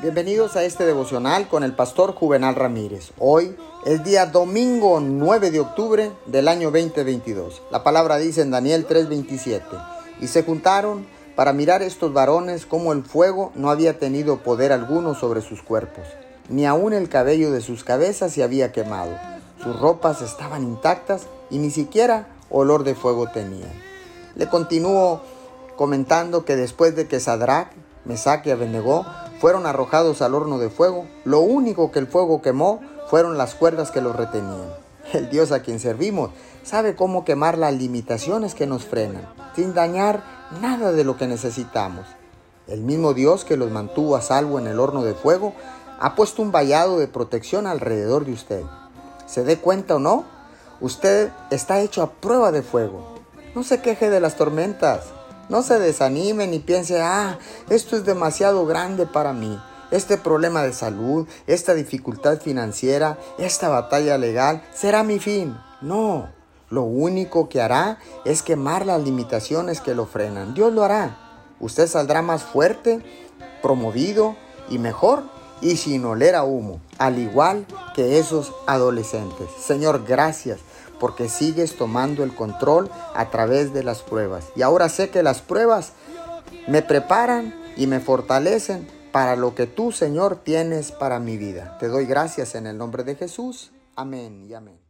Bienvenidos a este devocional con el pastor Juvenal Ramírez. Hoy es día domingo 9 de octubre del año 2022. La palabra dice en Daniel 3:27, y se juntaron para mirar estos varones como el fuego no había tenido poder alguno sobre sus cuerpos, ni aun el cabello de sus cabezas se había quemado. Sus ropas estaban intactas y ni siquiera olor de fuego tenían. Le continúo comentando que después de que Sadrach, Mesach y Abednego fueron arrojados al horno de fuego, lo único que el fuego quemó fueron las cuerdas que los retenían. El Dios a quien servimos sabe cómo quemar las limitaciones que nos frenan, sin dañar nada de lo que necesitamos. El mismo Dios que los mantuvo a salvo en el horno de fuego ha puesto un vallado de protección alrededor de usted. ¿Se dé cuenta o no? Usted está hecho a prueba de fuego. No se queje de las tormentas. No se desanime ni piense, ah, esto es demasiado grande para mí. Este problema de salud, esta dificultad financiera, esta batalla legal, será mi fin. No, lo único que hará es quemar las limitaciones que lo frenan. Dios lo hará. Usted saldrá más fuerte, promovido y mejor y sin oler a humo, al igual que esos adolescentes. Señor, gracias porque sigues tomando el control a través de las pruebas. Y ahora sé que las pruebas me preparan y me fortalecen para lo que tú, Señor, tienes para mi vida. Te doy gracias en el nombre de Jesús. Amén y amén.